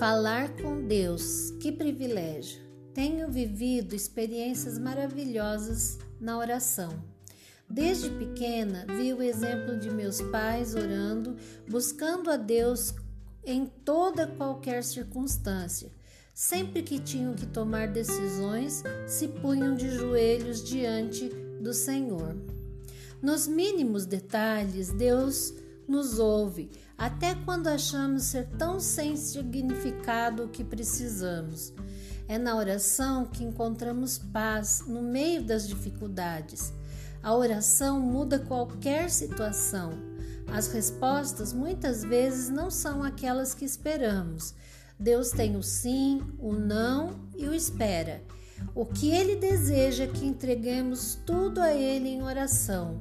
Falar com Deus, que privilégio! Tenho vivido experiências maravilhosas na oração. Desde pequena, vi o exemplo de meus pais orando, buscando a Deus em toda qualquer circunstância. Sempre que tinham que tomar decisões, se punham de joelhos diante do Senhor. Nos mínimos detalhes, Deus nos ouve, até quando achamos ser tão sem significado o que precisamos. É na oração que encontramos paz no meio das dificuldades. A oração muda qualquer situação. As respostas muitas vezes não são aquelas que esperamos. Deus tem o sim, o não e o espera. O que ele deseja é que entreguemos tudo a ele em oração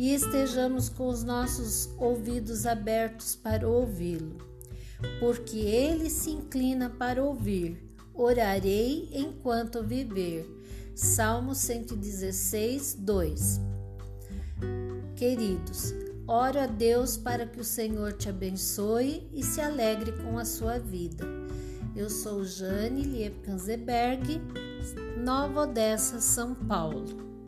e estejamos com os nossos ouvidos abertos para ouvi-lo. Porque ele se inclina para ouvir. Orarei enquanto viver. Salmo 116, 2. Queridos, oro a Deus para que o Senhor te abençoe e se alegre com a sua vida. Eu sou Jane Liebkanzeberg, Nova Odessa, São Paulo.